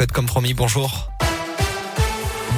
Faites comme promis, bonjour.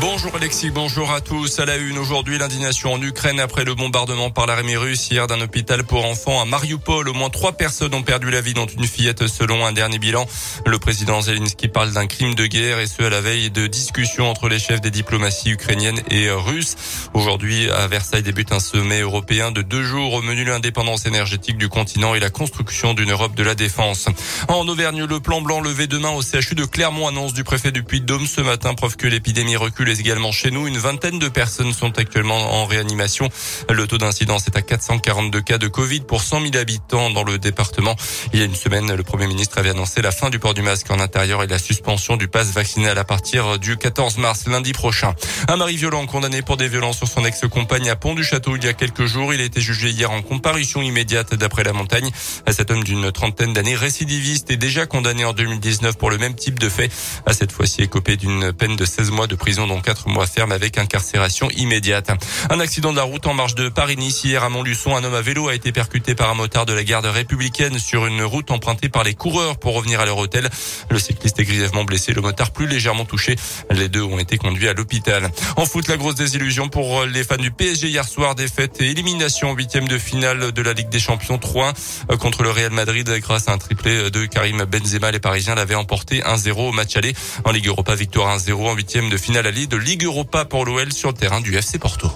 Bonjour Alexis, bonjour à tous. À la une aujourd'hui, l'indignation en Ukraine après le bombardement par l'armée russe hier d'un hôpital pour enfants à Mariupol. Au moins trois personnes ont perdu la vie, dont une fillette selon un dernier bilan. Le président Zelensky parle d'un crime de guerre et ce à la veille de discussions entre les chefs des diplomaties ukrainiennes et russes. Aujourd'hui, à Versailles débute un sommet européen de deux jours au menu l'indépendance énergétique du continent et la construction d'une Europe de la défense. En Auvergne, le plan blanc levé demain au CHU de Clermont annonce du préfet du Puy-de-Dôme ce matin, preuve que l'épidémie recule également chez nous. Une vingtaine de personnes sont actuellement en réanimation. Le taux d'incidence est à 442 cas de Covid pour 100 000 habitants dans le département. Il y a une semaine, le Premier ministre avait annoncé la fin du port du masque en intérieur et la suspension du pass vaccinal à partir du 14 mars, lundi prochain. Un mari violent condamné pour des violences sur son ex-compagne à Pont du Château il y a quelques jours. Il a été jugé hier en comparution immédiate d'après la montagne. Cet homme d'une trentaine d'années récidiviste est déjà condamné en 2019 pour le même type de fait. À cette fois-ci écopé d'une peine de 16 mois de prison dont 4 mois ferme avec incarcération immédiate. Un accident de la route en marche de Paris-Nice hier à Montluçon. Un homme à vélo a été percuté par un motard de la garde républicaine sur une route empruntée par les coureurs pour revenir à leur hôtel. Le cycliste est grièvement blessé, le motard plus légèrement touché. Les deux ont été conduits à l'hôpital. En foot, la grosse désillusion pour les fans du PSG hier soir, défaite et élimination en huitième de finale de la Ligue des Champions 3 contre le Real Madrid grâce à un triplé de Karim Benzema. Les Parisiens l'avaient emporté 1-0 au match aller en Ligue Europa, victoire 1-0 en huitième de finale à Lille de Ligue Europa pour l'OL sur le terrain du FC Porto.